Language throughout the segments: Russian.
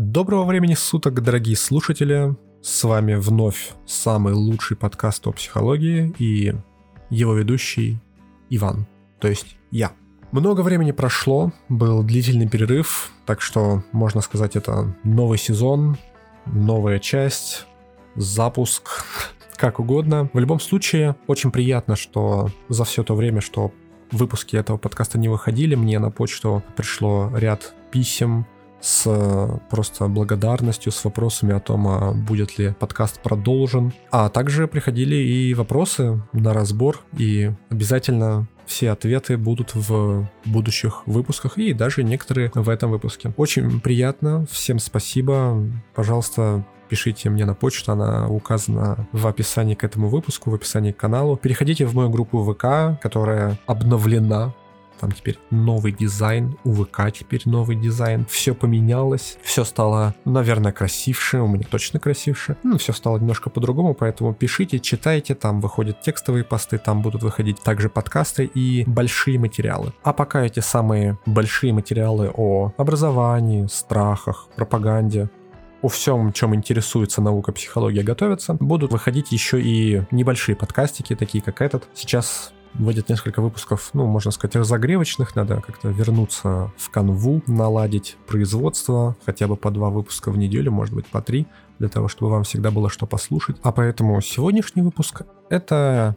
Доброго времени суток, дорогие слушатели. С вами вновь самый лучший подкаст о психологии и его ведущий Иван, то есть я. Много времени прошло, был длительный перерыв, так что можно сказать это новый сезон, новая часть, запуск, как угодно. В любом случае, очень приятно, что за все то время, что выпуски этого подкаста не выходили, мне на почту пришло ряд писем, с просто благодарностью, с вопросами о том, а будет ли подкаст продолжен. А также приходили и вопросы на разбор, и обязательно все ответы будут в будущих выпусках и даже некоторые в этом выпуске. Очень приятно, всем спасибо. Пожалуйста, пишите мне на почту, она указана в описании к этому выпуску, в описании к каналу. Переходите в мою группу ВК, которая обновлена там теперь новый дизайн, у ВК теперь новый дизайн. Все поменялось, все стало, наверное, красивше, у меня точно красивше. Ну, все стало немножко по-другому, поэтому пишите, читайте, там выходят текстовые посты, там будут выходить также подкасты и большие материалы. А пока эти самые большие материалы о образовании, страхах, пропаганде, о всем, чем интересуется наука психология, готовятся, будут выходить еще и небольшие подкастики, такие как этот. Сейчас Выйдет несколько выпусков, ну, можно сказать, разогревочных. Надо как-то вернуться в канву, наладить производство, хотя бы по два выпуска в неделю, может быть, по три, для того, чтобы вам всегда было что послушать. А поэтому сегодняшний выпуск — это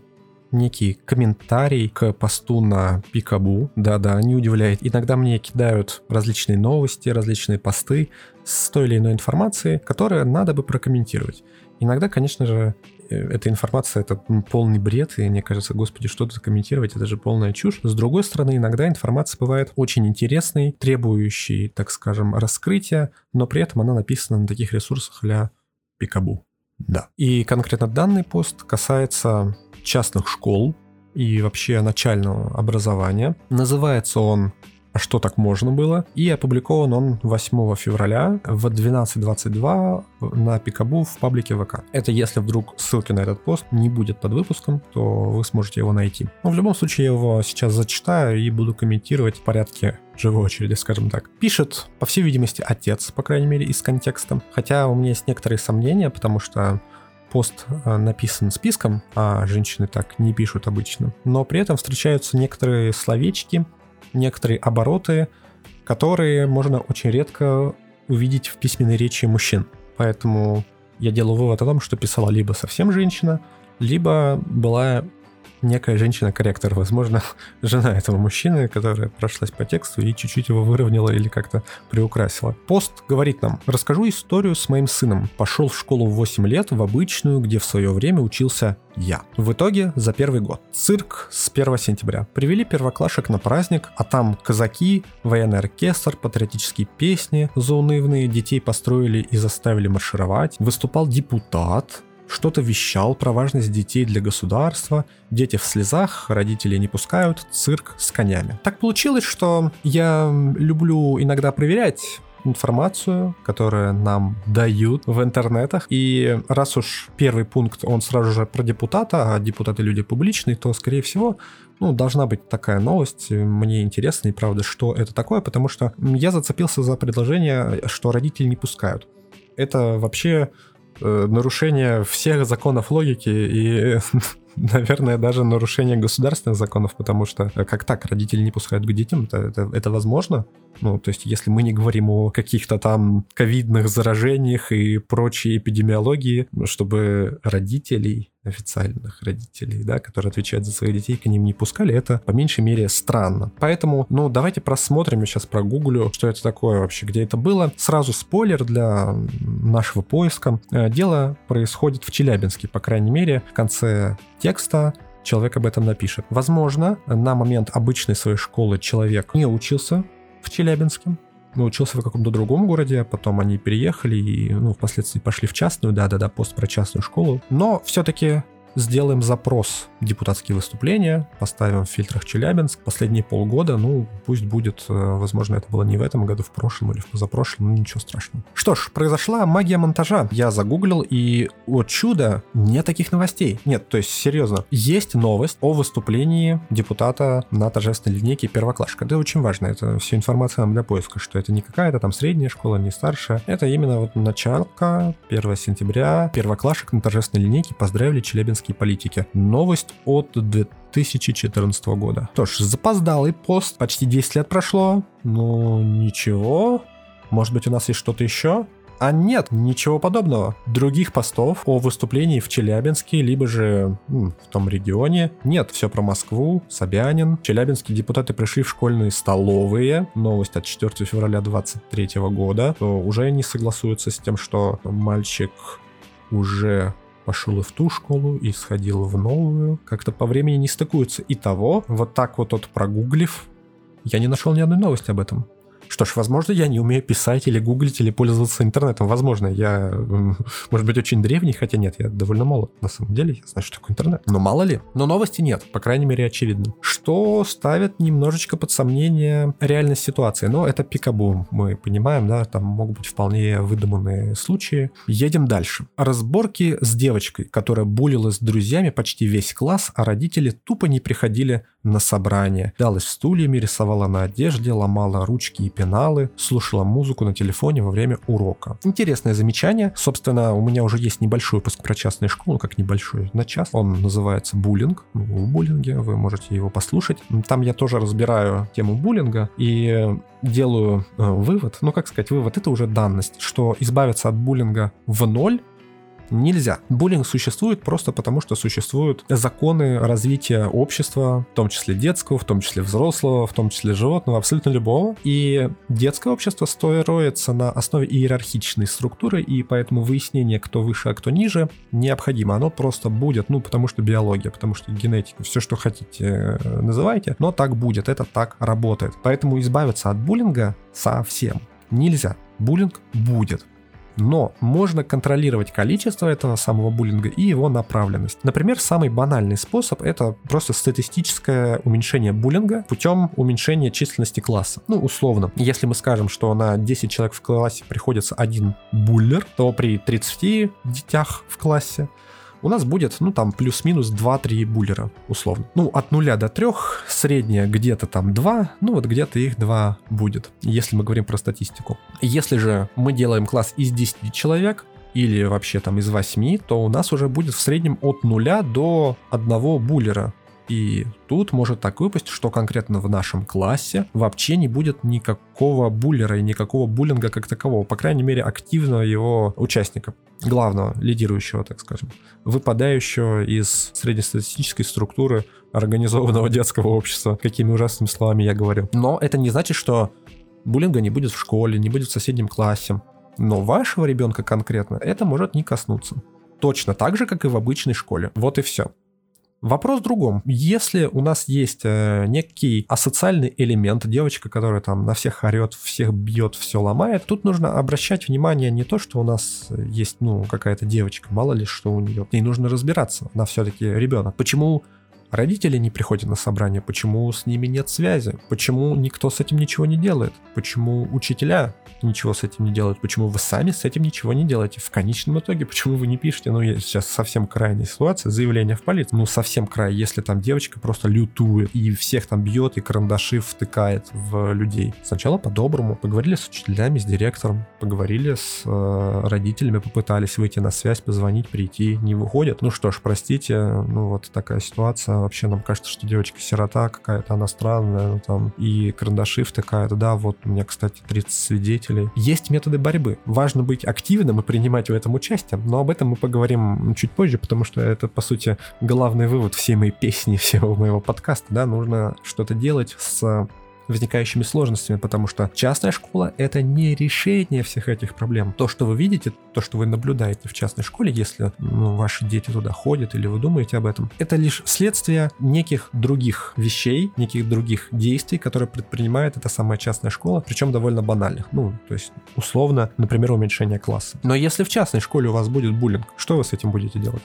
некий комментарий к посту на Пикабу. Да-да, не удивляет. Иногда мне кидают различные новости, различные посты с той или иной информацией, которые надо бы прокомментировать. Иногда, конечно же, эта информация — это полный бред, и мне кажется, господи, что тут комментировать, это же полная чушь. С другой стороны, иногда информация бывает очень интересной, требующей, так скажем, раскрытия, но при этом она написана на таких ресурсах для Пикабу. Да. И конкретно данный пост касается частных школ и вообще начального образования. Называется он а что так можно было. И опубликован он 8 февраля в 12.22 на Пикабу в паблике ВК. Это если вдруг ссылки на этот пост не будет под выпуском, то вы сможете его найти. Но в любом случае я его сейчас зачитаю и буду комментировать в порядке живой очереди, скажем так. Пишет, по всей видимости, отец, по крайней мере, из контекста. Хотя у меня есть некоторые сомнения, потому что пост э, написан списком, а женщины так не пишут обычно. Но при этом встречаются некоторые словечки, некоторые обороты, которые можно очень редко увидеть в письменной речи мужчин. Поэтому я делаю вывод о том, что писала либо совсем женщина, либо была некая женщина-корректор, возможно, жена этого мужчины, которая прошлась по тексту и чуть-чуть его выровняла или как-то приукрасила. Пост говорит нам, расскажу историю с моим сыном. Пошел в школу в 8 лет, в обычную, где в свое время учился я. В итоге за первый год. Цирк с 1 сентября. Привели первоклашек на праздник, а там казаки, военный оркестр, патриотические песни заунывные, детей построили и заставили маршировать. Выступал депутат, что-то вещал про важность детей для государства, дети в слезах, родители не пускают, цирк с конями. Так получилось, что я люблю иногда проверять информацию, которую нам дают в интернетах. И раз уж первый пункт, он сразу же про депутата, а депутаты люди публичные, то, скорее всего, ну, должна быть такая новость. Мне интересно, и правда, что это такое, потому что я зацепился за предложение, что родители не пускают. Это вообще нарушение всех законов логики и, наверное, даже нарушение государственных законов, потому что э, как так родители не пускают к детям, это, это, это возможно? Ну, то есть, если мы не говорим о каких-то там ковидных заражениях и прочей эпидемиологии, чтобы родителей официальных родителей, да, которые отвечают за своих детей, к ним не пускали, это по меньшей мере странно. Поэтому, ну, давайте просмотрим, я сейчас прогуглю, что это такое вообще, где это было. Сразу спойлер для нашего поиска. Э, дело происходит в Челябинске, по крайней мере, в конце текста человек об этом напишет. Возможно, на момент обычной своей школы человек не учился в Челябинске, но учился в каком-то другом городе, потом они переехали и, ну, впоследствии пошли в частную, да-да-да, пост про частную школу. Но все-таки сделаем запрос депутатские выступления, поставим в фильтрах Челябинск. Последние полгода, ну, пусть будет, э, возможно, это было не в этом году, в прошлом или в позапрошлом, ну, ничего страшного. Что ж, произошла магия монтажа. Я загуглил, и, о чудо, нет таких новостей. Нет, то есть, серьезно, есть новость о выступлении депутата на торжественной линейке первоклашка. Это очень важно, это все информация нам для поиска, что это не какая-то там средняя школа, не старшая. Это именно вот началка, 1 сентября, первоклашек на торжественной линейке поздравили челябинские политики. Новость от 2014 года. Что ж, запоздалый пост, почти 10 лет прошло, но ничего. Может быть, у нас есть что-то еще? А нет, ничего подобного. Других постов о выступлении в Челябинске, либо же м, в том регионе нет. Все про Москву, Собянин. Челябинские депутаты пришли в школьные столовые. Новость от 4 февраля 2023 года. То уже не согласуются с тем, что мальчик уже пошел и в ту школу, и сходил в новую. Как-то по времени не стыкуются. И того, вот так вот от прогуглив, я не нашел ни одной новости об этом. Что ж, возможно, я не умею писать или гуглить, или пользоваться интернетом. Возможно, я, может быть, очень древний, хотя нет, я довольно молод. На самом деле, я знаю, что такое интернет. Но мало ли. Но новости нет, по крайней мере, очевидно. Что ставит немножечко под сомнение реальность ситуации. Но это пикабу, мы понимаем, да, там могут быть вполне выдуманные случаи. Едем дальше. Разборки с девочкой, которая булила с друзьями почти весь класс, а родители тупо не приходили на собрание. Далась стульями, рисовала на одежде, ломала ручки и пеналы, слушала музыку на телефоне во время урока. Интересное замечание. Собственно, у меня уже есть небольшой выпуск про частные школы, как небольшой, на час. Он называется «Буллинг». Ну, в буллинге, вы можете его послушать. Там я тоже разбираю тему буллинга и делаю э, вывод, ну как сказать, вывод, это уже данность, что избавиться от буллинга в ноль нельзя. Буллинг существует просто потому, что существуют законы развития общества, в том числе детского, в том числе взрослого, в том числе животного, абсолютно любого. И детское общество строится на основе иерархичной структуры, и поэтому выяснение, кто выше, а кто ниже, необходимо. Оно просто будет, ну, потому что биология, потому что генетика, все, что хотите, э, называйте, но так будет, это так работает. Поэтому избавиться от буллинга совсем нельзя. Буллинг будет. Но можно контролировать количество этого самого буллинга и его направленность. Например, самый банальный способ это просто статистическое уменьшение буллинга путем уменьшения численности класса. Ну, условно, если мы скажем, что на 10 человек в классе приходится один буллер, то при 30 детях в классе у нас будет, ну, там, плюс-минус 2-3 буллера, условно. Ну, от 0 до 3, средняя где-то там 2, ну, вот где-то их 2 будет, если мы говорим про статистику. Если же мы делаем класс из 10 человек, или вообще там из 8, то у нас уже будет в среднем от 0 до 1 буллера и тут может так выпасть, что конкретно в нашем классе вообще не будет никакого буллера и никакого буллинга как такового, по крайней мере, активного его участника главного, лидирующего, так скажем, выпадающего из среднестатистической структуры организованного детского общества, какими ужасными словами я говорю. Но это не значит, что буллинга не будет в школе, не будет в соседнем классе. Но вашего ребенка конкретно это может не коснуться. Точно так же, как и в обычной школе. Вот и все. Вопрос в другом. Если у нас есть э, некий асоциальный элемент, девочка, которая там на всех орет, всех бьет, все ломает, тут нужно обращать внимание не то, что у нас есть, ну, какая-то девочка, мало ли что у нее. Ей нужно разбираться, она все-таки ребенок. Почему Родители не приходят на собрание, почему с ними нет связи, почему никто с этим ничего не делает, почему учителя ничего с этим не делают, почему вы сами с этим ничего не делаете. В конечном итоге, почему вы не пишете, ну, сейчас совсем крайняя ситуация, заявление в полицию, ну, совсем край, если там девочка просто лютует и всех там бьет и карандаши втыкает в людей. Сначала по-доброму, поговорили с учителями, с директором, поговорили с э, родителями, попытались выйти на связь, позвонить, прийти, не выходят. Ну что ж, простите, ну вот такая ситуация, вообще нам кажется, что девочка-сирота какая-то, она странная, ну, там, и карандаши втыкает, да, вот у меня, кстати, 30 свидетелей. Есть методы борьбы. Важно быть активным и принимать в этом участие, но об этом мы поговорим чуть позже, потому что это, по сути, главный вывод всей моей песни, всего моего подкаста, да, нужно что-то делать с возникающими сложностями, потому что частная школа — это не решение всех этих проблем. То, что вы видите, то, что вы наблюдаете в частной школе, если ну, ваши дети туда ходят или вы думаете об этом, это лишь следствие неких других вещей, неких других действий, которые предпринимает эта самая частная школа, причем довольно банальных. Ну, то есть, условно, например, уменьшение класса. Но если в частной школе у вас будет буллинг, что вы с этим будете делать?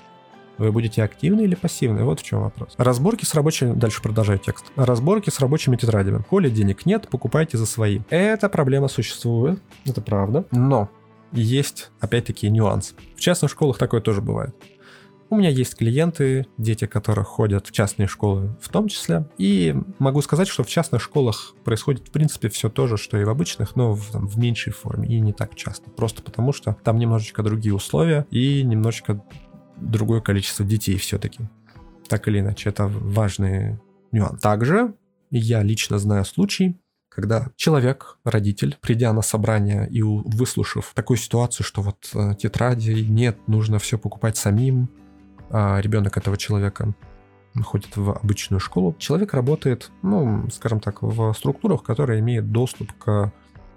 Вы будете активны или пассивны? Вот в чем вопрос. Разборки с рабочими... Дальше продолжаю текст. Разборки с рабочими тетрадями. Коли денег нет, покупайте за свои. Эта проблема существует, это правда. Но есть, опять-таки, нюанс. В частных школах такое тоже бывает. У меня есть клиенты, дети которых ходят в частные школы в том числе. И могу сказать, что в частных школах происходит в принципе все то же, что и в обычных, но в, там, в меньшей форме и не так часто. Просто потому что там немножечко другие условия и немножечко другое количество детей все-таки. Так или иначе, это важный нюанс. Также я лично знаю случай, когда человек, родитель, придя на собрание и выслушав такую ситуацию, что вот э, тетради нет, нужно все покупать самим, а ребенок этого человека ходит в обычную школу, человек работает, ну, скажем так, в структурах, которые имеют доступ к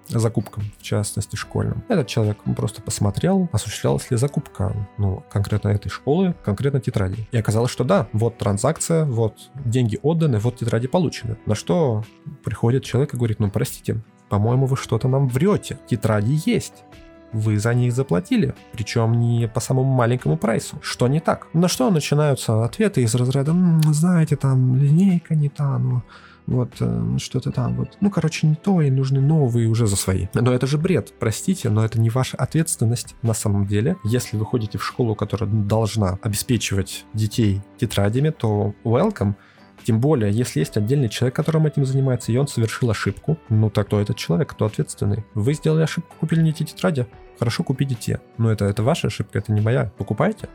закупкам, в частности школьным. Этот человек просто посмотрел, осуществлялась ли закупка, ну, конкретно этой школы, конкретно тетради. И оказалось, что да, вот транзакция, вот деньги отданы, вот тетради получены. На что приходит человек и говорит, ну, простите, по-моему, вы что-то нам врете. Тетради есть вы за них заплатили, причем не по самому маленькому прайсу. Что не так? На что начинаются ответы из разряда, знаете, там линейка не та, ну, вот э, что-то там вот. Ну, короче, не то, и нужны новые уже за свои. Но это же бред, простите, но это не ваша ответственность на самом деле. Если вы ходите в школу, которая должна обеспечивать детей тетрадями, то welcome. Тем более, если есть отдельный человек, которым этим занимается, и он совершил ошибку, ну так кто этот человек, кто ответственный? Вы сделали ошибку, купили не те тетради? Хорошо, купите те. Но это, это ваша ошибка, это не моя. Покупайте.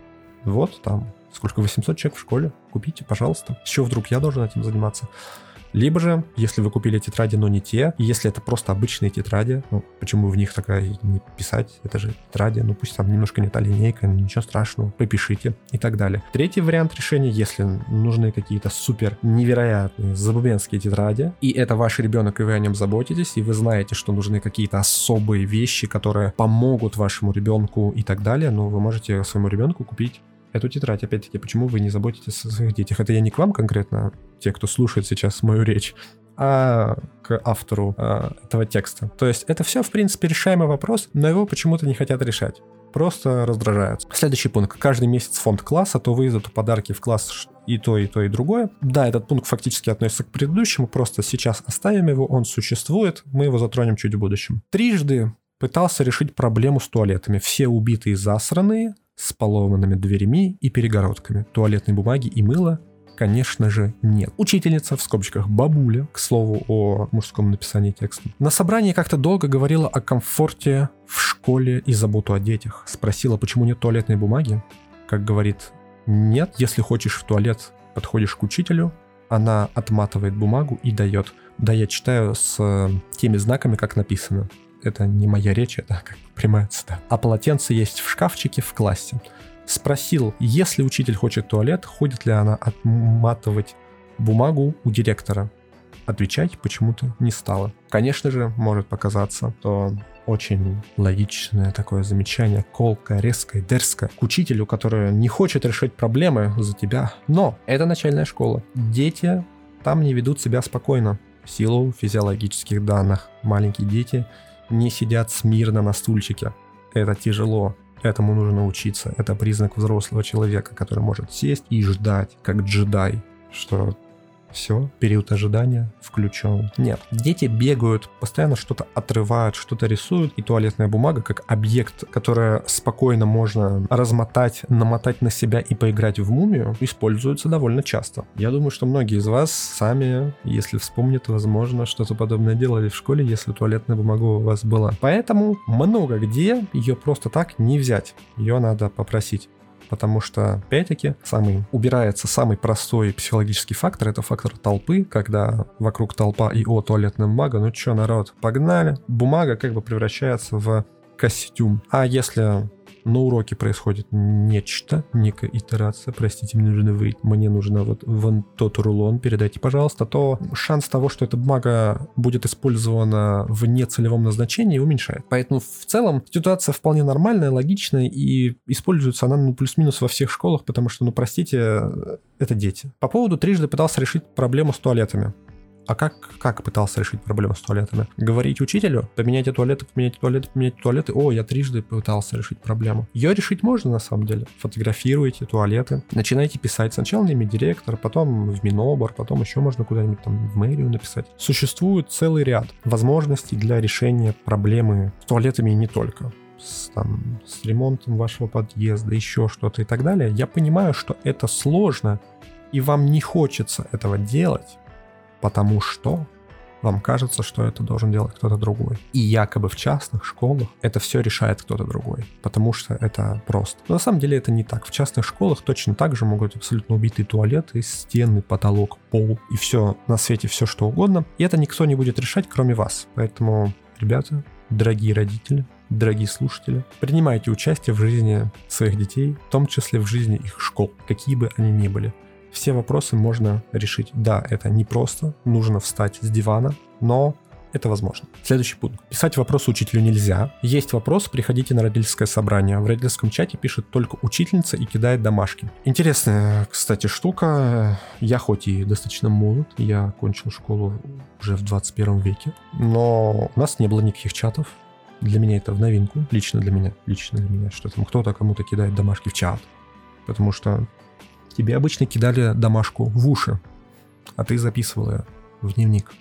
Вот там, сколько, 800 человек в школе. Купите, пожалуйста. С чего вдруг я должен этим заниматься? Либо же, если вы купили тетради, но не те, если это просто обычные тетради, ну, почему в них такая не писать, это же тетради, ну пусть там немножко не та линейка, ну, ничего страшного, попишите и так далее. Третий вариант решения, если нужны какие-то супер невероятные забубенские тетради, и это ваш ребенок, и вы о нем заботитесь, и вы знаете, что нужны какие-то особые вещи, которые помогут вашему ребенку и так далее, ну, вы можете своему ребенку купить эту тетрадь, опять-таки, почему вы не заботитесь о своих детях? Это я не к вам конкретно, те, кто слушает сейчас мою речь, а к автору а, этого текста. То есть это все, в принципе, решаемый вопрос, но его почему-то не хотят решать. Просто раздражаются. Следующий пункт. Каждый месяц фонд класса, то выездят подарки в класс и то, и то, и другое. Да, этот пункт фактически относится к предыдущему, просто сейчас оставим его, он существует, мы его затронем чуть в будущем. Трижды пытался решить проблему с туалетами. Все убитые и засранные, с поломанными дверями и перегородками. Туалетной бумаги и мыла конечно же, нет. Учительница, в скобочках бабуля, к слову о мужском написании текста, на собрании как-то долго говорила о комфорте в школе и заботу о детях. Спросила, почему нет туалетной бумаги. Как говорит, нет, если хочешь в туалет, подходишь к учителю, она отматывает бумагу и дает. Да, я читаю с э, теми знаками, как написано это не моя речь, это как прямая цитата. А полотенце есть в шкафчике в классе. Спросил, если учитель хочет туалет, ходит ли она отматывать бумагу у директора. Отвечать почему-то не стала. Конечно же, может показаться, то очень логичное такое замечание, колкое, резкое, дерзкое, к учителю, который не хочет решить проблемы за тебя. Но это начальная школа. Дети там не ведут себя спокойно в силу физиологических данных. Маленькие дети не сидят смирно на стульчике. Это тяжело. Этому нужно учиться. Это признак взрослого человека, который может сесть и ждать, как джедай, что все, период ожидания включен. Нет, дети бегают, постоянно что-то отрывают, что-то рисуют, и туалетная бумага как объект, которое спокойно можно размотать, намотать на себя и поиграть в мумию, используется довольно часто. Я думаю, что многие из вас сами, если вспомнят, возможно, что-то подобное делали в школе, если туалетная бумага у вас была. Поэтому много где ее просто так не взять. Ее надо попросить потому что, опять-таки, самый, убирается самый простой психологический фактор, это фактор толпы, когда вокруг толпа и о туалетная бумага, ну чё, народ, погнали. Бумага как бы превращается в костюм. А если на уроке происходит нечто, некая итерация, простите, мне нужно выйти, мне нужно вот вон тот рулон, передайте, пожалуйста, то шанс того, что эта бумага будет использована в нецелевом назначении, уменьшает. Поэтому в целом ситуация вполне нормальная, логичная, и используется она ну, плюс-минус во всех школах, потому что, ну, простите, это дети. По поводу трижды пытался решить проблему с туалетами А как, как пытался решить проблему с туалетами? Говорить учителю, поменяйте туалеты, поменяйте туалеты, поменяйте туалеты. О, я трижды пытался решить проблему. Ее решить можно на самом деле. Фотографируйте туалеты, начинайте писать сначала на имя директора, потом в Минобор, потом еще можно куда-нибудь там в мэрию написать. Существует целый ряд возможностей для решения проблемы с туалетами и не только с, там, с ремонтом вашего подъезда, еще что-то и так далее, я понимаю, что это сложно, и вам не хочется этого делать, потому что вам кажется, что это должен делать кто-то другой. И якобы в частных школах это все решает кто-то другой, потому что это просто. Но на самом деле это не так. В частных школах точно так же могут абсолютно убитые туалеты, стены, потолок, пол и все на свете, все что угодно. И это никто не будет решать, кроме вас. Поэтому, ребята, дорогие родители, дорогие слушатели, принимайте участие в жизни своих детей, в том числе в жизни их школ, какие бы они ни были все вопросы можно решить. Да, это непросто, нужно встать с дивана, но это возможно. Следующий пункт. Писать вопросы учителю нельзя. Есть вопрос, приходите на родительское собрание. В родительском чате пишет только учительница и кидает домашки. Интересная, кстати, штука. Я хоть и достаточно молод, я окончил школу уже в 21 веке, но у нас не было никаких чатов. Для меня это в новинку, лично для меня, лично для меня, что там кто-то кому-то кидает домашки в чат. Потому что Тебе обычно кидали домашку в уши, а ты записывал ее в дневник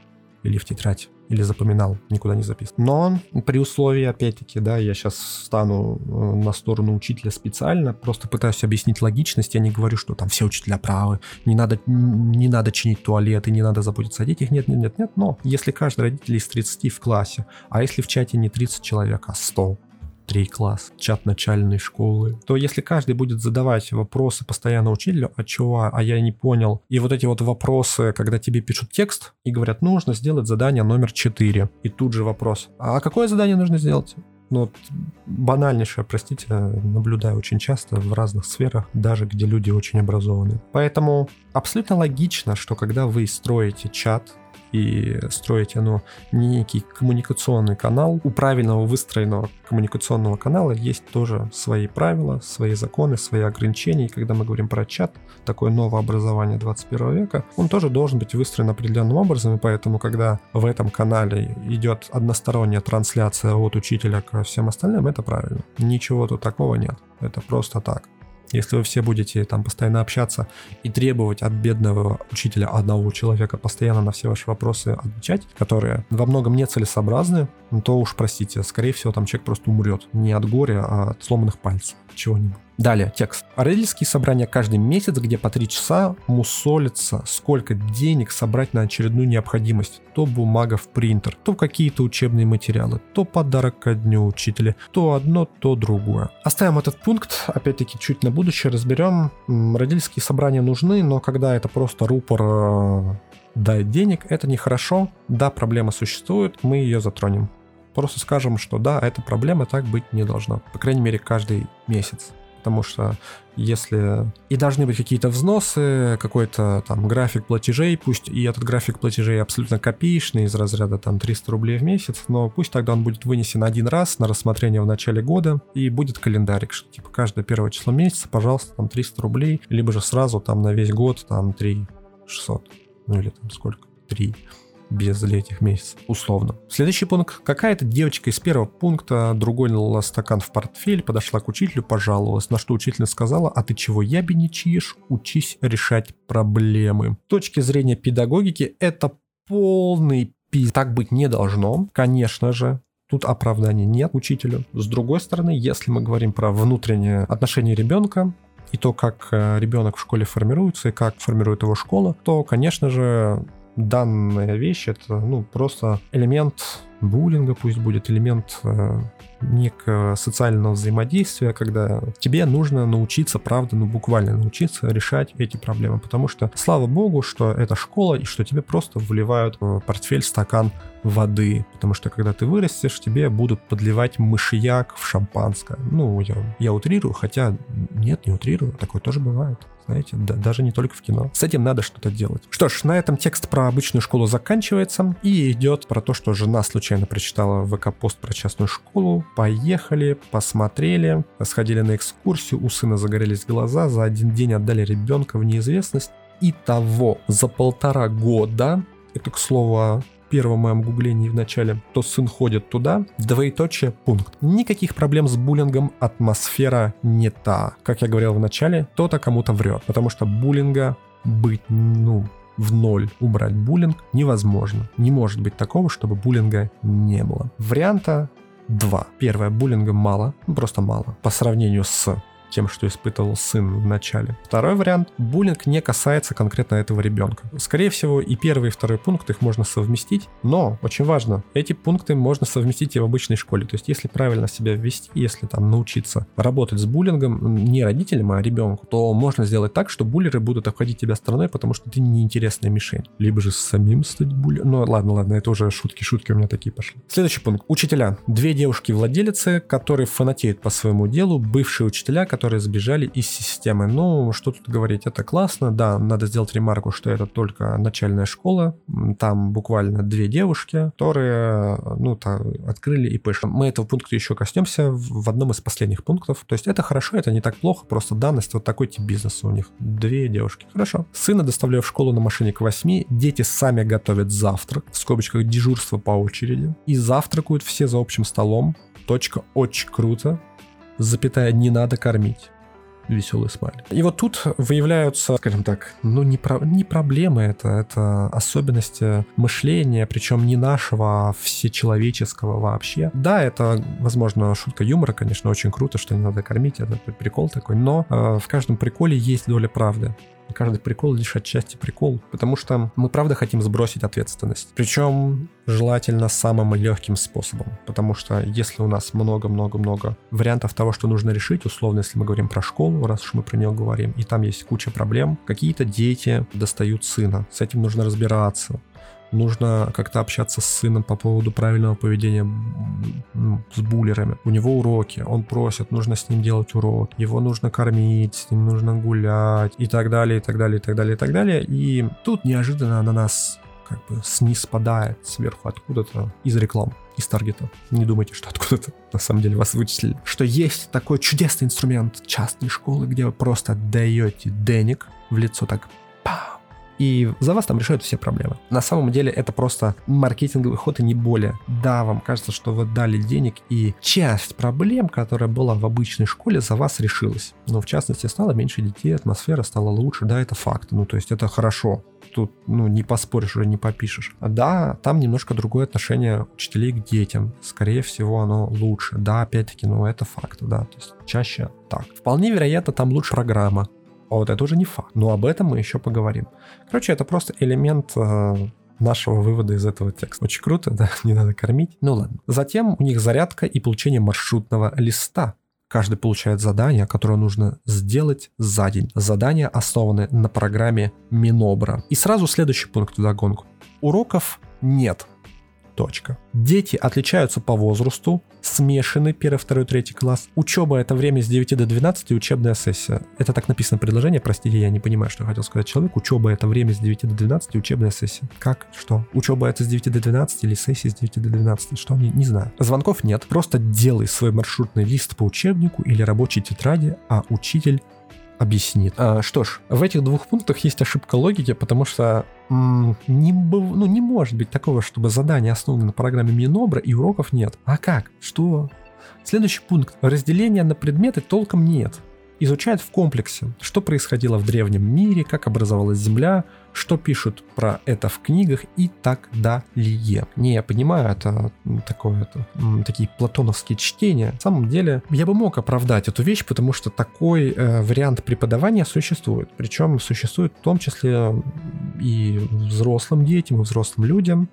или в тетрадь, или запоминал, никуда не записывал. Но при условии, опять-таки, да, я сейчас стану э, на сторону учителя специально, просто пытаюсь объяснить логичность, я не говорю, что там все учителя правы, не надо, не надо чинить туалеты, не надо заботиться о детях, нет, нет, нет, нет, но если каждый родитель из 30 в классе, а если в чате не 30 человек, а 100, три класс, чат начальной школы, то если каждый будет задавать вопросы постоянно учителю, а чего, а я не понял, и вот эти вот вопросы, когда тебе пишут текст и говорят, нужно сделать задание номер 4, и тут же вопрос, а какое задание нужно сделать? Ну, вот банальнейшее, простите, наблюдаю очень часто в разных сферах, даже где люди очень образованы. Поэтому абсолютно логично, что когда вы строите чат, и строить оно некий коммуникационный канал. У правильного выстроенного коммуникационного канала есть тоже свои правила, свои законы, свои ограничения. И когда мы говорим про чат, такое новое образование 21 века, он тоже должен быть выстроен определенным образом, и поэтому, когда в этом канале идет односторонняя трансляция от учителя ко всем остальным, это правильно. Ничего тут такого нет. Это просто так. Если вы все будете там постоянно общаться и требовать от бедного учителя одного человека постоянно на все ваши вопросы отвечать, которые во многом нецелесообразны, то уж простите, скорее всего там человек просто умрет. Не от горя, а от сломанных пальцев. Чего-нибудь. Далее, текст. Родительские собрания каждый месяц, где по три часа мусолится, сколько денег собрать на очередную необходимость. То бумага в принтер, то какие-то учебные материалы, то подарок ко дню учителя, то одно, то другое. Оставим этот пункт, опять-таки, чуть на будущее разберем. Родительские собрания нужны, но когда это просто рупор э, дать денег, это нехорошо. Да, проблема существует, мы ее затронем. Просто скажем, что да, эта проблема так быть не должна. По крайней мере, каждый месяц потому что если и должны быть какие-то взносы, какой-то там график платежей, пусть и этот график платежей абсолютно копеечный, из разряда там 300 рублей в месяц, но пусть тогда он будет вынесен один раз на рассмотрение в начале года, и будет календарик, что типа каждое первое число месяца, пожалуйста, там 300 рублей, либо же сразу там на весь год там 3 600, ну или там сколько, 3 без этих месяцев, условно. Следующий пункт. Какая-то девочка из первого пункта другой налила стакан в портфель, подошла к учителю, пожаловалась, на что учительница сказала, а ты чего ябедничаешь? Учись решать проблемы. С точки зрения педагогики это полный пиз. Так быть не должно, конечно же. Тут оправдания нет учителю. С другой стороны, если мы говорим про внутреннее отношение ребенка, и то, как э, ребенок в школе формируется, и как формирует его школа, то, конечно же, данная вещь это ну, просто элемент буллинга, пусть будет элемент э, некого социального взаимодействия, когда тебе нужно научиться, правда, ну буквально научиться решать эти проблемы. Потому что, слава богу, что это школа и что тебе просто вливают в портфель стакан воды. Потому что когда ты вырастешь, тебе будут подливать мышьяк в шампанское. Ну, я, я утрирую, хотя нет, не утрирую, такое тоже бывает. Знаете, да, даже не только в кино. С этим надо что-то делать. Что ж, на этом текст про обычную школу заканчивается и идет про то, что жена случайно прочитала ВК-пост про частную школу. Поехали, посмотрели, сходили на экскурсию, у сына загорелись глаза, за один день отдали ребенка в неизвестность. И того за полтора года это, к слову, первом моем гуглении в начале, то сын ходит туда, двоеточие, пункт. Никаких проблем с буллингом, атмосфера не та. Как я говорил в начале, кто-то кому-то врет, потому что буллинга быть, ну, в ноль убрать буллинг невозможно. Не может быть такого, чтобы буллинга не было. Варианта два. Первое, буллинга мало, ну, просто мало, по сравнению с тем, что испытывал сын в начале. Второй вариант. Буллинг не касается конкретно этого ребенка. Скорее всего, и первый, и второй пункт их можно совместить, но очень важно, эти пункты можно совместить и в обычной школе. То есть, если правильно себя ввести, если там научиться работать с буллингом не родителям, а ребенку, то можно сделать так, что буллеры будут обходить тебя стороной, потому что ты неинтересная мишень. Либо же самим стать буллером. Ну ладно, ладно, это уже шутки-шутки у меня такие пошли. Следующий пункт. Учителя. Две девушки-владелицы, которые фанатеют по своему делу, бывшие учителя, которые которые сбежали из системы. Ну, что тут говорить, это классно. Да, надо сделать ремарку, что это только начальная школа. Там буквально две девушки, которые, ну, так, открыли ИП. Мы этого пункта еще коснемся в одном из последних пунктов. То есть это хорошо, это не так плохо, просто данность, вот такой тип бизнеса у них. Две девушки. Хорошо. Сына доставляю в школу на машине к 8. Дети сами готовят завтрак. В скобочках дежурство по очереди. И завтракают все за общим столом. Точка очень круто запятая, не надо кормить веселый смайлик. И вот тут выявляются, скажем так, ну не, про, не проблемы это, это особенности мышления, причем не нашего, а всечеловеческого вообще. Да, это, возможно, шутка юмора, конечно, очень круто, что не надо кормить, это прикол такой, но э, в каждом приколе есть доля правды. Каждый прикол лишь отчасти прикол, потому что мы правда хотим сбросить ответственность. Причем желательно самым легким способом, потому что если у нас много-много-много вариантов того, что нужно решить, условно, если мы говорим про школу, раз уж мы про нее говорим, и там есть куча проблем, какие-то дети достают сына, с этим нужно разбираться, нужно как-то общаться с сыном по поводу правильного поведения с буллерами. У него уроки, он просит, нужно с ним делать урок, его нужно кормить, с ним нужно гулять и так далее, и так далее, и так далее, и так далее. И тут неожиданно на нас как бы спадает сверху откуда-то из реклам из таргета. Не думайте, что откуда-то на самом деле вас вычислили. Что есть такой чудесный инструмент частной школы, где вы просто даете денег в лицо так пау, и за вас там решают все проблемы. На самом деле это просто маркетинговый ход и не более. Да, вам кажется, что вы дали денег, и часть проблем, которая была в обычной школе, за вас решилась. Но в частности стало меньше детей, атмосфера стала лучше, да, это факт. Ну, то есть это хорошо. Тут, ну, не поспоришь уже, не попишешь. Да, там немножко другое отношение учителей к детям. Скорее всего, оно лучше. Да, опять-таки, ну, это факт, да. То есть чаще так. Вполне вероятно, там лучше программа а вот это уже не факт. Но об этом мы еще поговорим. Короче, это просто элемент э, нашего вывода из этого текста. Очень круто, да, не надо кормить. Ну ладно. Затем у них зарядка и получение маршрутного листа. Каждый получает задание, которое нужно сделать за день. Задания основаны на программе Минобра. И сразу следующий пункт в догонку. Уроков нет. Точка. Дети отличаются по возрасту, смешаны 1, 2, 3 класс. Учеба это время с 9 до 12 и учебная сессия. Это так написано предложение, простите, я не понимаю, что хотел сказать человек. Учеба это время с 9 до 12 и учебная сессия. Как? Что? Учеба это с 9 до 12 или сессия с 9 до 12? Что? Не, не знаю. Звонков нет. Просто делай свой маршрутный лист по учебнику или рабочей тетради, а учитель объяснит. А, что ж, в этих двух пунктах есть ошибка логики, потому что не, ну, не может быть такого, чтобы задание основано на программе Минобра и уроков нет. А как? Что? Следующий пункт. Разделения на предметы толком нет изучает в комплексе, что происходило в древнем мире, как образовалась Земля, что пишут про это в книгах и так далее. Не, я понимаю, это такое, это, такие платоновские чтения. На самом деле, я бы мог оправдать эту вещь, потому что такой э, вариант преподавания существует. Причем существует в том числе и взрослым детям, и взрослым людям.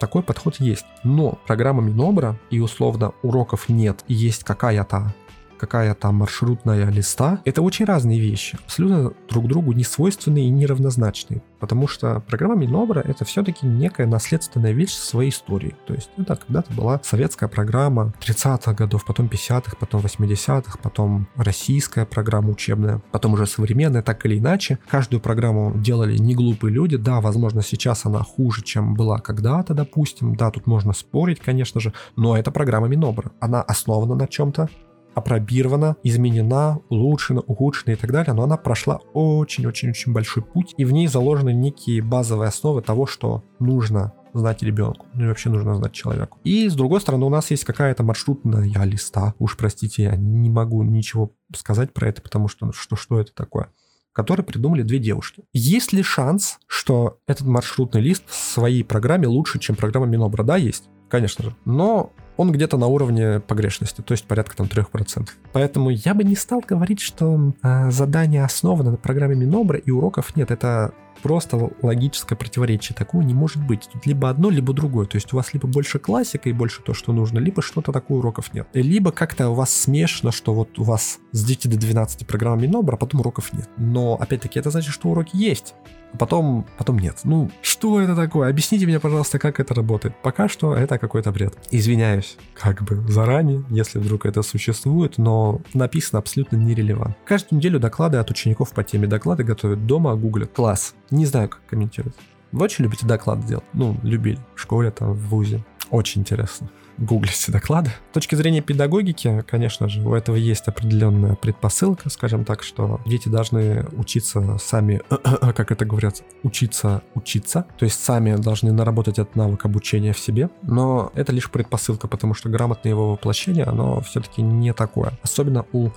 Такой подход есть. Но программа Минобра и условно уроков нет, и есть какая-то какая-то маршрутная листа, это очень разные вещи, абсолютно друг другу не свойственные и неравнозначные. Потому что программа Минобра это все-таки некая наследственная вещь своей истории. То есть это когда-то была советская программа 30-х годов, потом 50-х, потом 80-х, потом российская программа учебная, потом уже современная, так или иначе. Каждую программу делали не глупые люди. Да, возможно, сейчас она хуже, чем была когда-то, допустим. Да, тут можно спорить, конечно же, но это программа Минобра. Она основана на чем-то, опробирована, изменена, улучшена, ухудшена и так далее, но она прошла очень-очень-очень большой путь, и в ней заложены некие базовые основы того, что нужно знать ребенку, ну и вообще нужно знать человеку. И с другой стороны, у нас есть какая-то маршрутная листа. Уж простите, я не могу ничего сказать про это, потому что что, что это такое который придумали две девушки. Есть ли шанс, что этот маршрутный лист в своей программе лучше, чем программа Минобра? Да, есть, конечно же. Но он где-то на уровне погрешности, то есть порядка там 3%. Поэтому я бы не стал говорить, что э, задание основано на программе Минобра и уроков нет. Это просто логическое противоречие. Такого не может быть. Тут либо одно, либо другое. То есть у вас либо больше классика и больше то, что нужно, либо что-то такое уроков нет. Либо как-то у вас смешно, что вот у вас с 9 до 12 программа Минобра, а потом уроков нет. Но, опять-таки, это значит, что уроки есть а потом, потом нет. Ну, что это такое? Объясните мне, пожалуйста, как это работает. Пока что это какой-то бред. Извиняюсь, как бы заранее, если вдруг это существует, но написано абсолютно нерелевантно. Каждую неделю доклады от учеников по теме. Доклады готовят дома, гуглят. Класс. Не знаю, как комментировать. Вы очень любите доклады делать? Ну, любили. В школе, там, в ВУЗе. Очень интересно гуглите доклады. С точки зрения педагогики, конечно же, у этого есть определенная предпосылка, скажем так, что дети должны учиться сами, как это говорят, учиться учиться, то есть сами должны наработать этот навык обучения в себе, но это лишь предпосылка, потому что грамотное его воплощение, оно все-таки не такое. Особенно у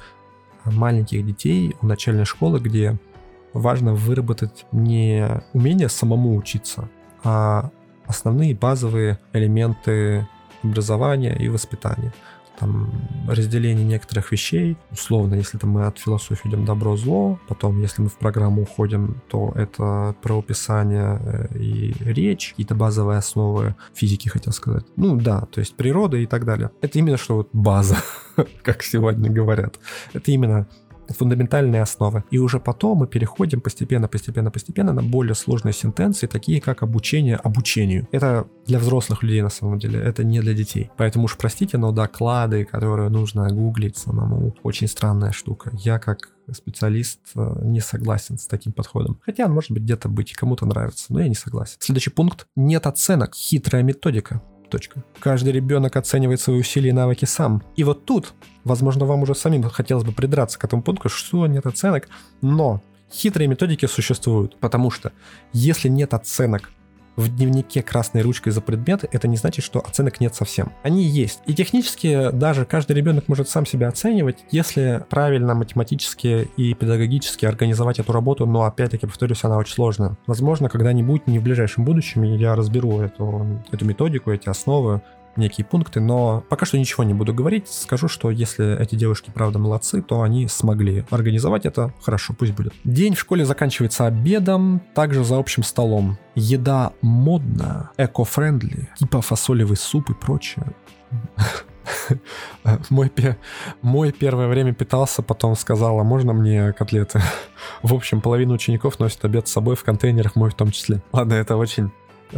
маленьких детей, у начальной школы, где важно выработать не умение самому учиться, а основные базовые элементы образования и воспитания. Там разделение некоторых вещей, условно, если там мы от философии идем добро-зло, потом, если мы в программу уходим, то это правописание э, и речь, какие-то базовые основы физики, хотел сказать. Ну да, то есть природа и так далее. Это именно что вот база, как сегодня говорят. Это именно фундаментальные основы. И уже потом мы переходим постепенно, постепенно, постепенно на более сложные сентенции, такие как обучение обучению. Это для взрослых людей на самом деле, это не для детей. Поэтому уж простите, но доклады, которые нужно гуглить самому, очень странная штука. Я как специалист э, не согласен с таким подходом. Хотя может быть где-то быть, кому-то нравится, но я не согласен. Следующий пункт. Нет оценок. Хитрая методика. Точка. Каждый ребенок оценивает свои усилия и навыки сам. И вот тут, возможно, вам уже самим хотелось бы придраться к этому пункту, что нет оценок, но хитрые методики существуют, потому что если нет оценок в дневнике красной ручкой за предметы, это не значит, что оценок нет совсем. Они есть. И технически даже каждый ребенок может сам себя оценивать, если правильно математически и педагогически организовать эту работу, но опять-таки, повторюсь, она очень сложная. Возможно, когда-нибудь, не в ближайшем будущем, я разберу эту, эту методику, эти основы, некие пункты, но пока что ничего не буду говорить. Скажу, что если эти девушки правда молодцы, то они смогли организовать это. Хорошо, пусть будет. День в школе заканчивается обедом, также за общим столом. Еда модная, эко-френдли, типа фасолевый суп и прочее. Мой, мой первое время питался, потом сказала, можно мне котлеты? В общем, половина учеников носит обед с собой в контейнерах, мой в том числе. Ладно, это очень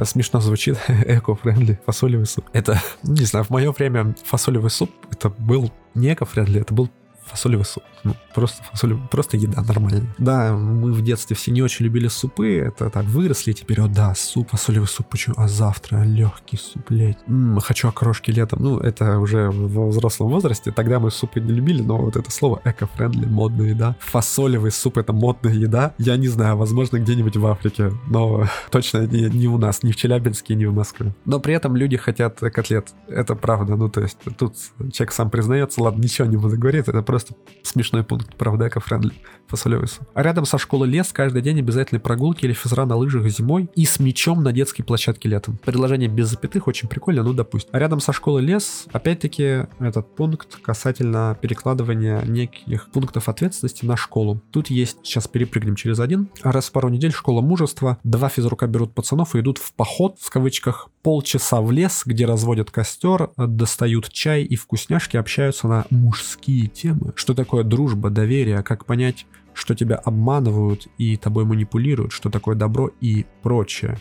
смешно звучит, эко-френдли, фасолевый суп. Это, не знаю, в мое время фасолевый суп, это был не эко-френдли, это был фасолевый суп. Ну, просто фасолевый, просто еда нормальная. Да, мы в детстве все не очень любили супы, это так, выросли, теперь, о да, суп, фасолевый суп, почему? А завтра легкий суп, леть. М-м, хочу окрошки летом. Ну, это уже в взрослом возрасте, тогда мы супы не любили, но вот это слово эко-френдли, модная еда. Фасолевый суп — это модная еда. Я не знаю, возможно, где-нибудь в Африке, но точно не, не у нас, не в Челябинске, не в Москве. Но при этом люди хотят котлет. Это правда, ну, то есть тут человек сам признается, ладно, ничего не буду говорить, это просто смешной пункт, правда, эко-френдли, фасолевый суп. А рядом со школой лес каждый день обязательно прогулки или физра на лыжах зимой и с мячом на детской площадке летом. Предложение без запятых очень прикольно, ну допустим. А рядом со школой лес, опять-таки, этот пункт касательно перекладывания неких пунктов ответственности на школу. Тут есть, сейчас перепрыгнем через один. Раз в пару недель школа мужества, два физрука берут пацанов и идут в поход, в кавычках, полчаса в лес, где разводят костер, достают чай и вкусняшки, общаются на мужские темы. Что такое дружба, доверие, как понять, что тебя обманывают и тобой манипулируют, что такое добро и прочее.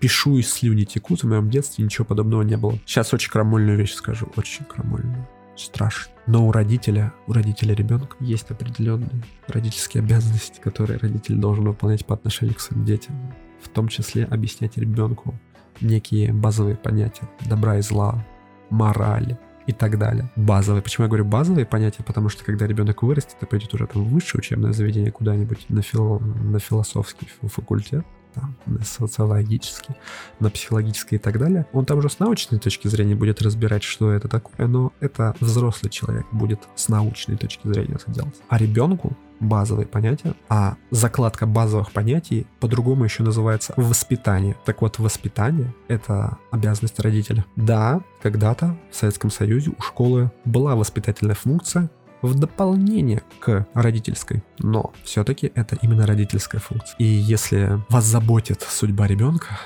Пишу и слюни текут, в моем детстве ничего подобного не было. Сейчас очень крамольную вещь скажу, очень крамольную. Страшно. Но у родителя, у родителя ребенка есть определенные родительские обязанности, которые родитель должен выполнять по отношению к своим детям. В том числе объяснять ребенку некие базовые понятия добра и зла, морали, и так далее. Базовые. Почему я говорю базовые понятия? Потому что когда ребенок вырастет и пойдет уже там в высшее учебное заведение куда-нибудь на, фил... на философский факультет, там, на социологический, на психологический и так далее, он там уже с научной точки зрения будет разбирать, что это такое, но это взрослый человек будет с научной точки зрения это делать. А ребенку базовые понятия, а закладка базовых понятий по-другому еще называется воспитание. Так вот, воспитание — это обязанность родителя. Да, когда-то в Советском Союзе у школы была воспитательная функция, в дополнение к родительской. Но все-таки это именно родительская функция. И если вас заботит судьба ребенка,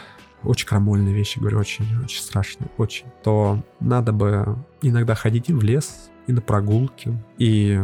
очень крамольные вещи, говорю, очень, очень страшные, очень, то надо бы иногда ходить и в лес, и на прогулки, и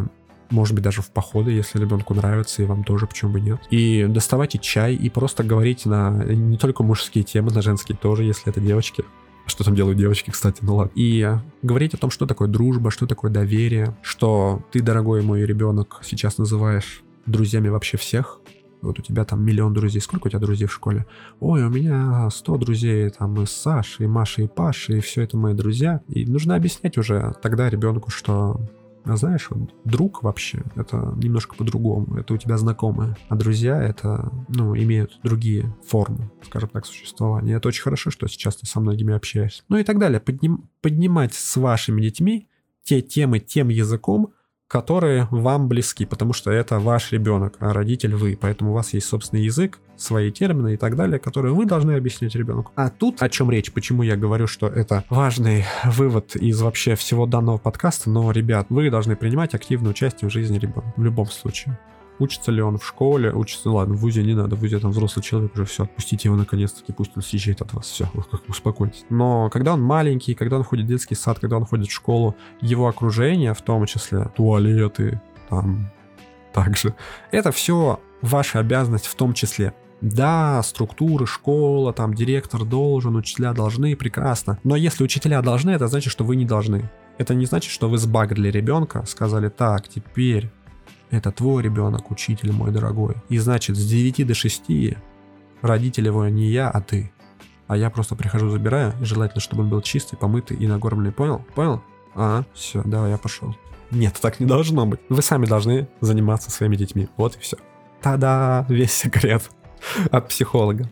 может быть, даже в походы, если ребенку нравится, и вам тоже, почему бы нет. И доставайте чай, и просто говорите на не только мужские темы, на женские тоже, если это девочки. Что там делают девочки, кстати, ну ладно. И говорить о том, что такое дружба, что такое доверие, что ты, дорогой мой ребенок, сейчас называешь друзьями вообще всех, вот у тебя там миллион друзей. Сколько у тебя друзей в школе? Ой, у меня 100 друзей, там и Саша, и Маша, и Паша, и все это мои друзья. И нужно объяснять уже тогда ребенку, что а знаешь, вот друг вообще, это немножко по-другому. Это у тебя знакомые. А друзья, это, ну, имеют другие формы, скажем так, существования. Это очень хорошо, что сейчас ты со многими общаешься. Ну и так далее. Подним, поднимать с вашими детьми те темы тем языком, которые вам близки, потому что это ваш ребенок, а родитель вы, поэтому у вас есть собственный язык, свои термины и так далее, которые вы должны объяснить ребенку. А тут о чем речь, почему я говорю, что это важный вывод из вообще всего данного подкаста, но, ребят, вы должны принимать активное участие в жизни ребенка в любом случае. Учится ли он в школе, учится, ладно, в ВУЗе не надо, в ВУЗе там взрослый человек уже все, отпустите его наконец-таки, пусть он съезжает от вас, все, успокойтесь. Но когда он маленький, когда он ходит в детский сад, когда он ходит в школу, его окружение, в том числе туалеты, там, также, это все ваша обязанность в том числе. Да, структуры, школа, там директор должен, учителя должны, прекрасно. Но если учителя должны, это значит, что вы не должны. Это не значит, что вы сбагрили ребенка, сказали, так, теперь это твой ребенок, учитель мой дорогой. И значит, с 9 до 6 родитель его не я, а ты. А я просто прихожу, забираю, и желательно, чтобы он был чистый, помытый и нагормленный. Понял? Понял? А, все, давай, я пошел. Нет, так не должно быть. Вы сами должны заниматься своими детьми. Вот и все. Та-да, весь секрет от психолога.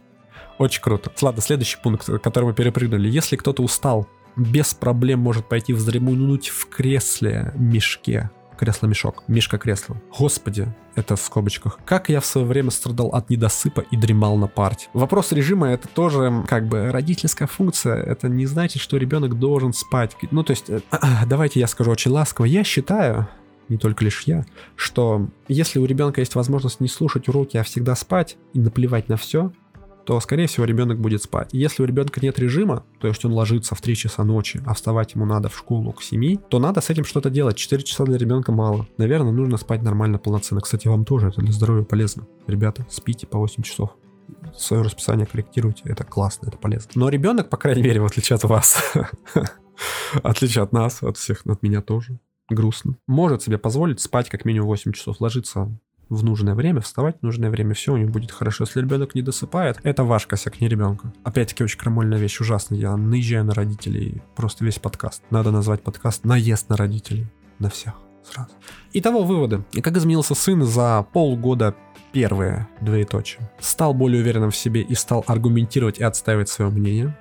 Очень круто. Ладно, следующий пункт, который мы перепрыгнули. Если кто-то устал, без проблем может пойти вздремнуть в кресле мешке кресло-мешок. Мишка-кресло. Господи, это в скобочках. Как я в свое время страдал от недосыпа и дремал на парте. Вопрос режима это тоже как бы родительская функция. Это не значит, что ребенок должен спать. Ну, то есть, э, давайте я скажу очень ласково. Я считаю, не только лишь я, что если у ребенка есть возможность не слушать уроки, а всегда спать и наплевать на все, то, скорее всего, ребенок будет спать. Если у ребенка нет режима, то есть он ложится в 3 часа ночи, а вставать ему надо в школу к 7, то надо с этим что-то делать. 4 часа для ребенка мало. Наверное, нужно спать нормально, полноценно. Кстати, вам тоже это для здоровья полезно. Ребята, спите по 8 часов свое расписание корректируйте, это классно, это полезно. Но ребенок, по крайней мере, в отличие от вас, отличие от нас, от всех, от меня тоже, грустно, может себе позволить спать как минимум 8 часов, ложиться в нужное время, вставать в нужное время, все у него будет хорошо. Если ребенок не досыпает, это ваш косяк, не ребенка. Опять-таки очень крамольная вещь, ужасно. Я наезжаю на родителей, просто весь подкаст. Надо назвать подкаст «Наезд на родителей». На всех сразу. Итого выводы. И как изменился сын за полгода первые двоеточие. Стал более уверенным в себе и стал аргументировать и отстаивать свое мнение.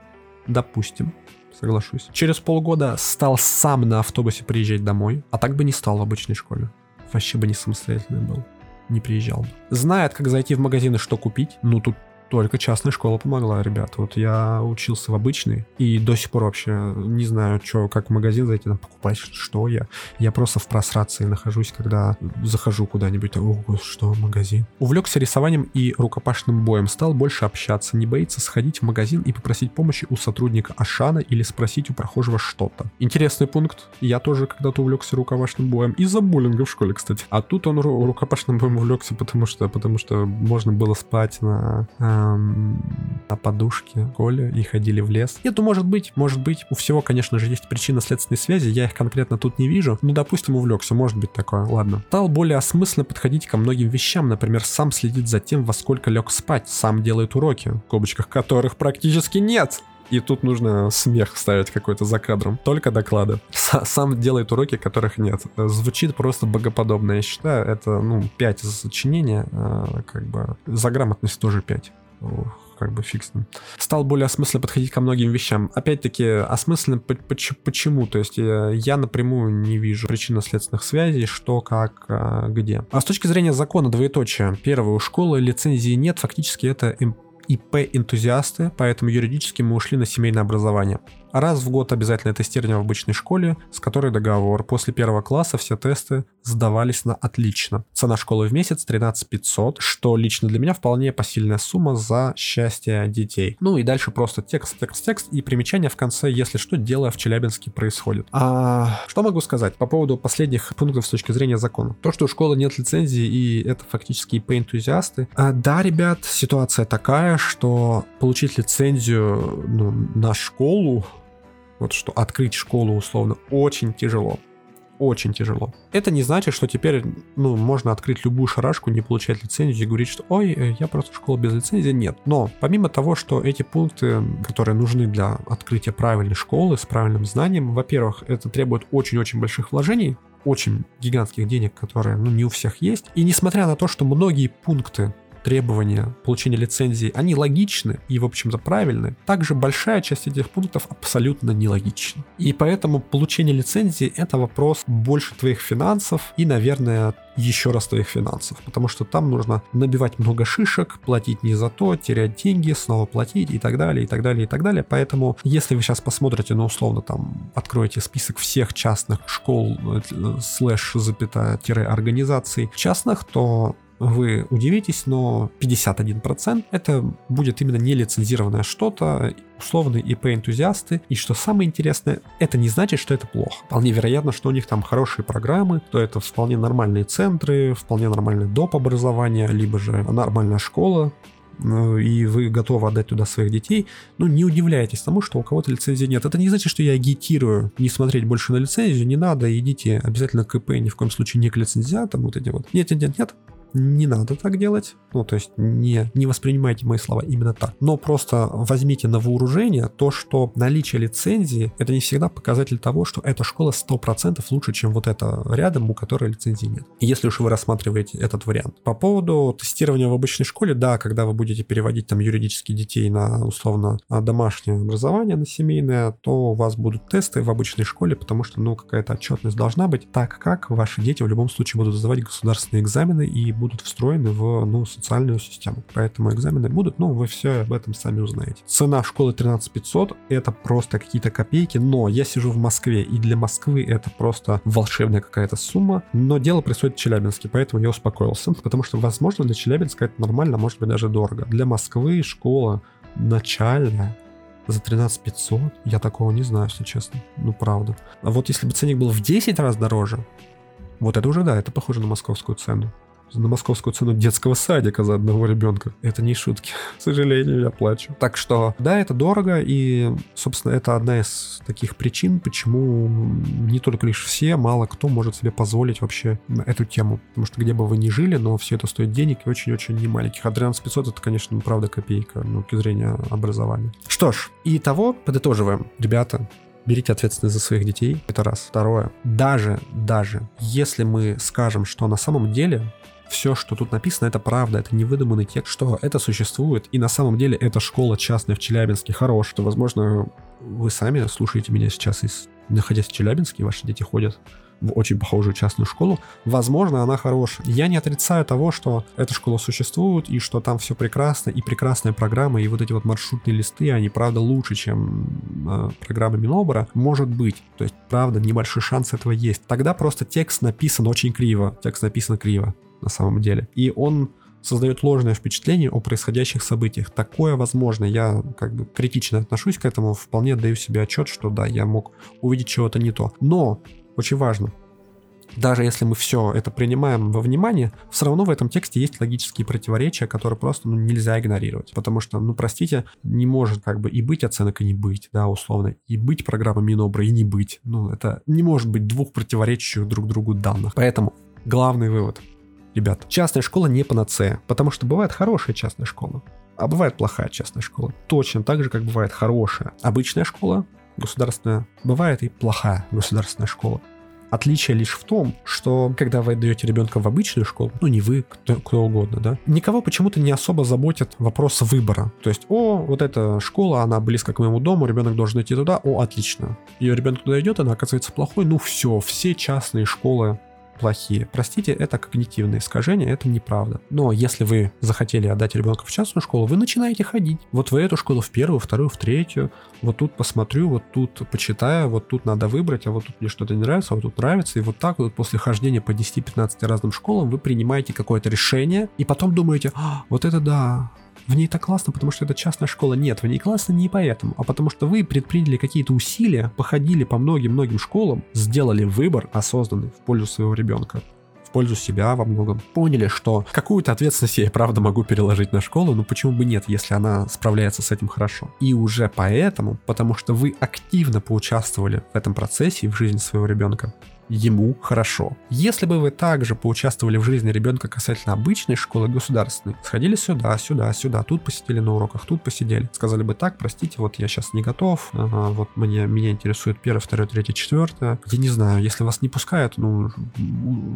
Допустим соглашусь. Через полгода стал сам на автобусе приезжать домой, а так бы не стал в обычной школе. Вообще бы не самостоятельный был не приезжал бы. Знает, как зайти в магазин и что купить. Ну, тут только частная школа помогла, ребят. Вот я учился в обычной и до сих пор вообще не знаю, что, как в магазин зайти, там покупать, что я. Я просто в просрации нахожусь, когда захожу куда-нибудь. О, что, магазин? Увлекся рисованием и рукопашным боем. Стал больше общаться. Не боится сходить в магазин и попросить помощи у сотрудника Ашана или спросить у прохожего что-то. Интересный пункт. Я тоже когда-то увлекся рукопашным боем. Из-за буллинга в школе, кстати. А тут он рукопашным боем увлекся, потому что, потому что можно было спать на на подушке Коля и ходили в лес. Нет, ну может быть, может быть. У всего, конечно же, есть причинно-следственные связи, я их конкретно тут не вижу. Ну, допустим, увлекся, может быть такое, ладно. Стал более осмысленно подходить ко многим вещам, например, сам следит за тем, во сколько лег спать, сам делает уроки, в кобочках которых практически нет. И тут нужно смех ставить какой-то за кадром. Только доклады. Сам делает уроки, которых нет. Звучит просто богоподобно, я считаю. Это, ну, 5 за сочинение, а, как бы за грамотность тоже 5 как бы фиг. Стал более осмысленно подходить ко многим вещам. Опять-таки, осмысленно почему? То есть э, я напрямую не вижу причинно-следственных связей, что, как, а, где. А с точки зрения закона, двоеточие. Первое, у школы лицензии нет, фактически это ИП-энтузиасты, поэтому юридически мы ушли на семейное образование. Раз в год обязательное тестирование в обычной школе, с которой договор. После первого класса все тесты сдавались на отлично. Цена школы в месяц 13 500, что лично для меня вполне посильная сумма за счастье детей. Ну и дальше просто текст, текст, текст и примечание в конце, если что, дело в Челябинске происходит. А что могу сказать по поводу последних пунктов с точки зрения закона? То, что у школы нет лицензии и это фактически ИП-энтузиасты. А, да, ребят, ситуация такая, что получить лицензию ну, на школу вот что открыть школу условно очень тяжело. Очень тяжело. Это не значит, что теперь ну, можно открыть любую шарашку, не получать лицензию и говорить, что ой, э, я просто школа без лицензии. Нет. Но помимо того, что эти пункты, которые нужны для открытия правильной школы с правильным знанием, во-первых, это требует очень-очень больших вложений, очень гигантских денег, которые ну, не у всех есть. И несмотря на то, что многие пункты требования получения лицензии, они логичны и, в общем-то, правильны, также большая часть этих пунктов абсолютно нелогична. И поэтому получение лицензии — это вопрос больше твоих финансов и, наверное, еще раз твоих финансов, потому что там нужно набивать много шишек, платить не за то, терять деньги, снова платить и так далее, и так далее, и так далее. Поэтому, если вы сейчас посмотрите, ну, условно, там, откроете список всех частных школ, э, слэш, запятая, тире, организаций частных, то вы удивитесь, но 51% это будет именно нелицензированное что-то, условные ИП-энтузиасты. И что самое интересное, это не значит, что это плохо. Вполне вероятно, что у них там хорошие программы, то это вполне нормальные центры, вполне нормальный доп. образование, либо же нормальная школа, ну, и вы готовы отдать туда своих детей, ну, не удивляйтесь тому, что у кого-то лицензии нет. Это не значит, что я агитирую не смотреть больше на лицензию, не надо, идите обязательно к ИП, ни в коем случае не к лицензиатам, вот эти вот. Нет, нет, нет, нет, не надо так делать. Ну, то есть не, не воспринимайте мои слова именно так. Но просто возьмите на вооружение то, что наличие лицензии это не всегда показатель того, что эта школа 100% лучше, чем вот эта рядом, у которой лицензии нет. Если уж вы рассматриваете этот вариант. По поводу тестирования в обычной школе, да, когда вы будете переводить там юридические детей на условно домашнее образование, на семейное, то у вас будут тесты в обычной школе, потому что, ну, какая-то отчетность должна быть, так как ваши дети в любом случае будут сдавать государственные экзамены и будут встроены в ну, социальную систему. Поэтому экзамены будут, ну, вы все об этом сами узнаете. Цена школы 13 500 это просто какие-то копейки, но я сижу в Москве, и для Москвы это просто волшебная какая-то сумма, но дело происходит в Челябинске, поэтому я успокоился, потому что, возможно, для Челябинска это нормально, может быть, даже дорого. Для Москвы школа начальная за 13 500, я такого не знаю, если честно. Ну, правда. А вот если бы ценник был в 10 раз дороже, вот это уже да, это похоже на московскую цену на московскую цену детского садика за одного ребенка. Это не шутки. К сожалению, я плачу. Так что, да, это дорого, и, собственно, это одна из таких причин, почему не только лишь все, мало кто может себе позволить вообще эту тему. Потому что где бы вы ни жили, но все это стоит денег и очень-очень немаленьких. А 13 500 это, конечно, правда копейка, ну, точки зрения образования. Что ж, и того подытоживаем. Ребята, берите ответственность за своих детей. Это раз. Второе. Даже, даже, если мы скажем, что на самом деле все, что тут написано, это правда, это не выдуманный текст, что это существует, и на самом деле эта школа частная в Челябинске хорошая, что, возможно, вы сами слушаете меня сейчас, из, находясь в Челябинске, ваши дети ходят в очень похожую частную школу, возможно, она хорошая. Я не отрицаю того, что эта школа существует, и что там все прекрасно, и прекрасная программа, и вот эти вот маршрутные листы, они, правда, лучше, чем э, программа Минобра. Может быть. То есть, правда, небольшой шанс этого есть. Тогда просто текст написан очень криво. Текст написан криво на самом деле. И он создает ложное впечатление о происходящих событиях. Такое возможно. Я как бы критично отношусь к этому, вполне даю себе отчет, что да, я мог увидеть чего-то не то. Но, очень важно, даже если мы все это принимаем во внимание, все равно в этом тексте есть логические противоречия, которые просто ну, нельзя игнорировать. Потому что, ну, простите, не может как бы и быть оценок, и не быть, да, условно, и быть программа Минобра, и не быть. Ну, это не может быть двух противоречащих друг другу данных. Поэтому главный вывод – ребят, частная школа не панацея, потому что бывает хорошая частная школа. А бывает плохая частная школа. Точно так же, как бывает хорошая обычная школа, государственная, бывает и плохая государственная школа. Отличие лишь в том, что когда вы отдаете ребенка в обычную школу, ну не вы, кто, кто угодно, да, никого почему-то не особо заботит вопрос выбора. То есть, о, вот эта школа, она близко к моему дому, ребенок должен идти туда, о, отлично. Ее ребенок туда идет, она оказывается плохой, ну все, все частные школы плохие. Простите, это когнитивное искажение, это неправда. Но если вы захотели отдать ребенка в частную школу, вы начинаете ходить. Вот в эту школу, в первую, вторую, в третью. Вот тут посмотрю, вот тут почитаю, вот тут надо выбрать, а вот тут мне что-то не нравится, а вот тут нравится. И вот так вот после хождения по 10-15 разным школам вы принимаете какое-то решение, и потом думаете, а, вот это да, в ней так классно, потому что это частная школа. Нет, в ней классно не поэтому, а потому что вы предприняли какие-то усилия, походили по многим-многим школам, сделали выбор осознанный в пользу своего ребенка пользу себя во многом. Поняли, что какую-то ответственность я и правда могу переложить на школу, но почему бы нет, если она справляется с этим хорошо. И уже поэтому, потому что вы активно поучаствовали в этом процессе в жизни своего ребенка, ему хорошо. Если бы вы также поучаствовали в жизни ребенка касательно обычной школы государственной, сходили сюда, сюда, сюда, тут посидели на уроках, тут посидели, сказали бы так, простите, вот я сейчас не готов, ага, вот мне, меня интересует первое, второе, третье, четвертое. Я не знаю, если вас не пускают, ну,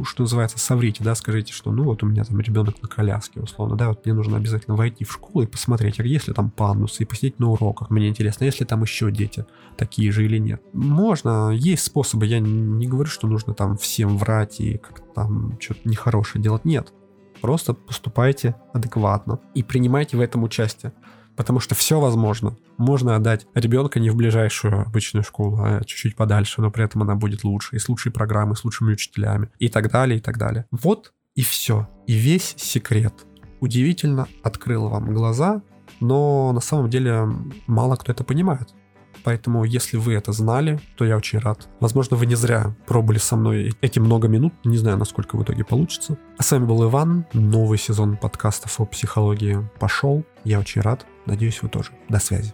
что называется, соврите, да, скажите, что ну вот у меня там ребенок на коляске, условно, да, вот мне нужно обязательно войти в школу и посмотреть, а если там пандусы, и посидеть на уроках, мне интересно, если там еще дети такие же или нет. Можно, есть способы, я не говорю, что что нужно там всем врать и как-то там что-то нехорошее делать. Нет. Просто поступайте адекватно и принимайте в этом участие. Потому что все возможно. Можно отдать ребенка не в ближайшую обычную школу, а чуть-чуть подальше, но при этом она будет лучше, и с лучшей программой, с лучшими учителями, и так далее, и так далее. Вот и все. И весь секрет. Удивительно открыл вам глаза, но на самом деле мало кто это понимает. Поэтому, если вы это знали, то я очень рад. Возможно, вы не зря пробовали со мной эти много минут. Не знаю, насколько в итоге получится. А с вами был Иван. Новый сезон подкастов о психологии пошел. Я очень рад. Надеюсь, вы тоже. До связи.